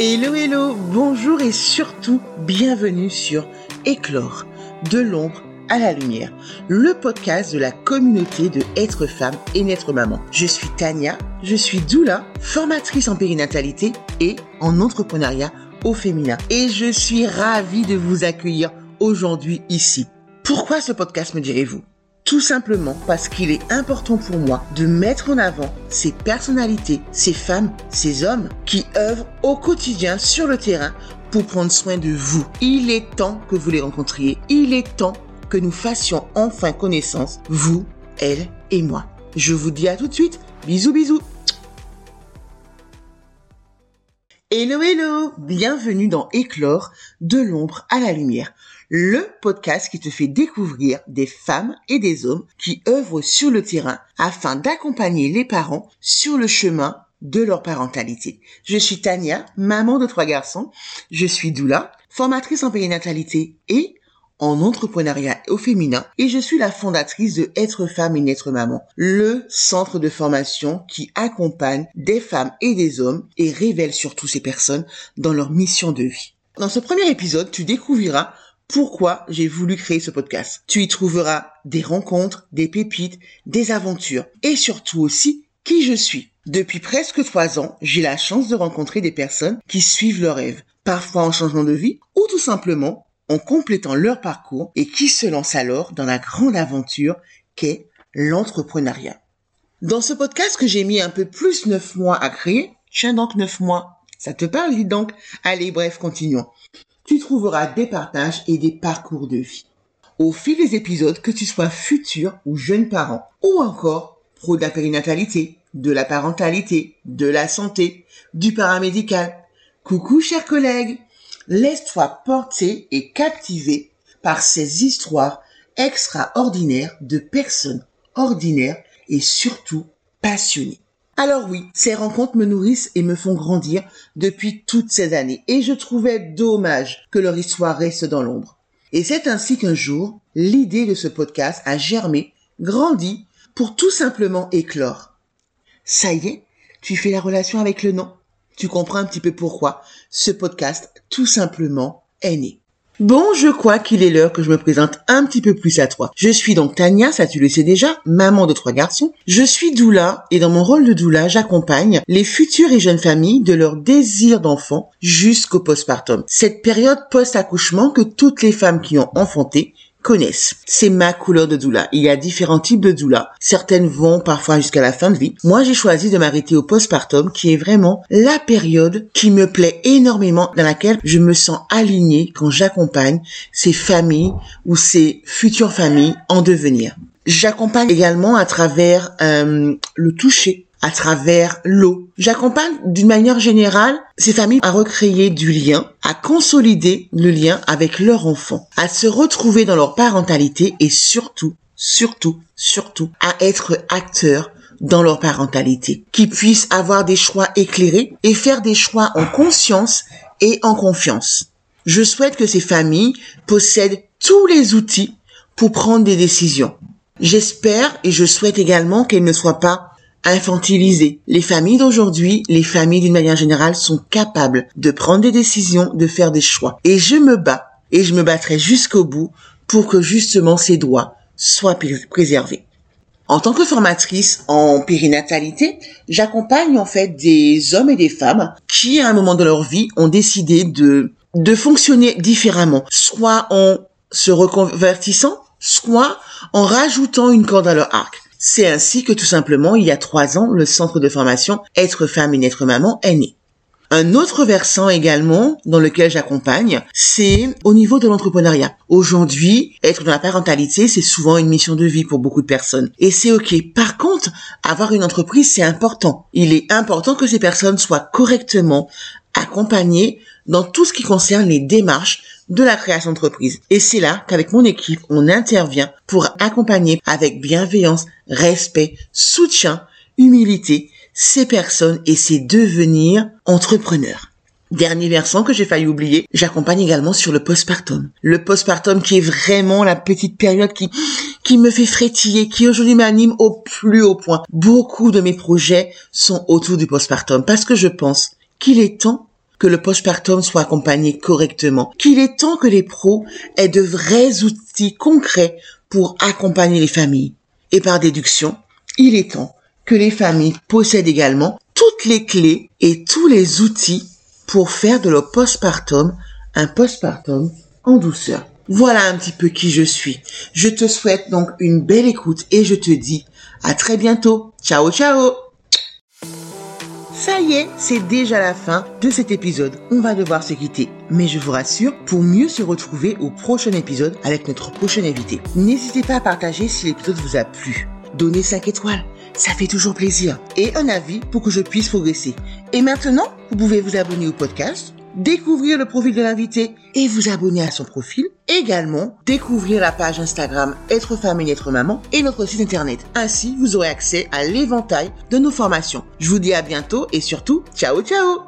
Hello hello, bonjour et surtout bienvenue sur Éclore, de l'ombre à la lumière, le podcast de la communauté de être femme et naître maman. Je suis Tania, je suis doula, formatrice en périnatalité et en entrepreneuriat au féminin. Et je suis ravie de vous accueillir aujourd'hui ici. Pourquoi ce podcast me direz-vous? Tout simplement parce qu'il est important pour moi de mettre en avant ces personnalités, ces femmes, ces hommes qui œuvrent au quotidien sur le terrain pour prendre soin de vous. Il est temps que vous les rencontriez. Il est temps que nous fassions enfin connaissance, vous, elle et moi. Je vous dis à tout de suite. Bisous bisous. Hello hello, bienvenue dans Éclore de l'ombre à la lumière le podcast qui te fait découvrir des femmes et des hommes qui œuvrent sur le terrain afin d'accompagner les parents sur le chemin de leur parentalité. Je suis Tania, maman de trois garçons. Je suis doula, formatrice en périnatalité et en entrepreneuriat au féminin et je suis la fondatrice de Être femme et naître maman, le centre de formation qui accompagne des femmes et des hommes et révèle surtout ces personnes dans leur mission de vie. Dans ce premier épisode, tu découvriras pourquoi j'ai voulu créer ce podcast. Tu y trouveras des rencontres, des pépites, des aventures et surtout aussi qui je suis. Depuis presque trois ans, j'ai la chance de rencontrer des personnes qui suivent leurs rêves, parfois en changement de vie ou tout simplement en complétant leur parcours et qui se lancent alors dans la grande aventure qu'est l'entrepreneuriat. Dans ce podcast que j'ai mis un peu plus neuf mois à créer, tiens donc neuf mois, ça te parle, donc? Allez, bref, continuons tu trouveras des partages et des parcours de vie. Au fil des épisodes, que tu sois futur ou jeune parent, ou encore pro de la périnatalité, de la parentalité, de la santé, du paramédical. Coucou chers collègues, laisse-toi porter et captiver par ces histoires extraordinaires de personnes ordinaires et surtout passionnées. Alors oui, ces rencontres me nourrissent et me font grandir depuis toutes ces années et je trouvais dommage que leur histoire reste dans l'ombre. Et c'est ainsi qu'un jour, l'idée de ce podcast a germé, grandi, pour tout simplement éclore. Ça y est, tu fais la relation avec le nom. Tu comprends un petit peu pourquoi ce podcast, tout simplement, est né. Bon, je crois qu'il est l'heure que je me présente un petit peu plus à toi. Je suis donc Tania, ça tu le sais déjà, maman de trois garçons. Je suis doula et dans mon rôle de doula, j'accompagne les futures et jeunes familles de leur désir d'enfant jusqu'au postpartum. Cette période post-accouchement que toutes les femmes qui ont enfanté C'est ma couleur de doula. Il y a différents types de doula. Certaines vont parfois jusqu'à la fin de vie. Moi, j'ai choisi de m'arrêter au postpartum, qui est vraiment la période qui me plaît énormément, dans laquelle je me sens alignée quand j'accompagne ces familles ou ces futures familles en devenir. J'accompagne également à travers euh, le toucher, à travers l'eau. J'accompagne d'une manière générale ces familles à recréer du lien, à consolider le lien avec leur enfant, à se retrouver dans leur parentalité et surtout, surtout, surtout à être acteurs dans leur parentalité, qui puissent avoir des choix éclairés et faire des choix en conscience et en confiance. Je souhaite que ces familles possèdent tous les outils pour prendre des décisions. J'espère et je souhaite également qu'elles ne soient pas infantiliser. Les familles d'aujourd'hui, les familles d'une manière générale sont capables de prendre des décisions, de faire des choix. Et je me bats et je me battrai jusqu'au bout pour que justement ces droits soient préservés. En tant que formatrice en périnatalité, j'accompagne en fait des hommes et des femmes qui, à un moment de leur vie, ont décidé de, de fonctionner différemment, soit en se reconvertissant, soit en rajoutant une corde à leur arc. C'est ainsi que tout simplement, il y a trois ans, le centre de formation Être femme et être maman est né. Un autre versant également dans lequel j'accompagne, c'est au niveau de l'entrepreneuriat. Aujourd'hui, être dans la parentalité, c'est souvent une mission de vie pour beaucoup de personnes. Et c'est ok. Par contre, avoir une entreprise, c'est important. Il est important que ces personnes soient correctement accompagnées dans tout ce qui concerne les démarches de la création d'entreprise. Et c'est là qu'avec mon équipe, on intervient pour accompagner avec bienveillance, respect, soutien, humilité ces personnes et ces devenir entrepreneurs. Dernier versant que j'ai failli oublier, j'accompagne également sur le postpartum. Le postpartum qui est vraiment la petite période qui, qui me fait frétiller, qui aujourd'hui m'anime au plus haut point. Beaucoup de mes projets sont autour du postpartum parce que je pense qu'il est temps que le postpartum soit accompagné correctement, qu'il est temps que les pros aient de vrais outils concrets pour accompagner les familles. Et par déduction, il est temps que les familles possèdent également toutes les clés et tous les outils pour faire de leur postpartum un postpartum en douceur. Voilà un petit peu qui je suis. Je te souhaite donc une belle écoute et je te dis à très bientôt. Ciao ciao ça y est, c'est déjà la fin de cet épisode. On va devoir se quitter. Mais je vous rassure, pour mieux se retrouver au prochain épisode avec notre prochain invité. N'hésitez pas à partager si l'épisode vous a plu. Donnez 5 étoiles, ça fait toujours plaisir. Et un avis pour que je puisse progresser. Et maintenant, vous pouvez vous abonner au podcast découvrir le profil de l'invité et vous abonner à son profil. Également, découvrir la page Instagram Être femme et être maman et notre site internet. Ainsi, vous aurez accès à l'éventail de nos formations. Je vous dis à bientôt et surtout, ciao ciao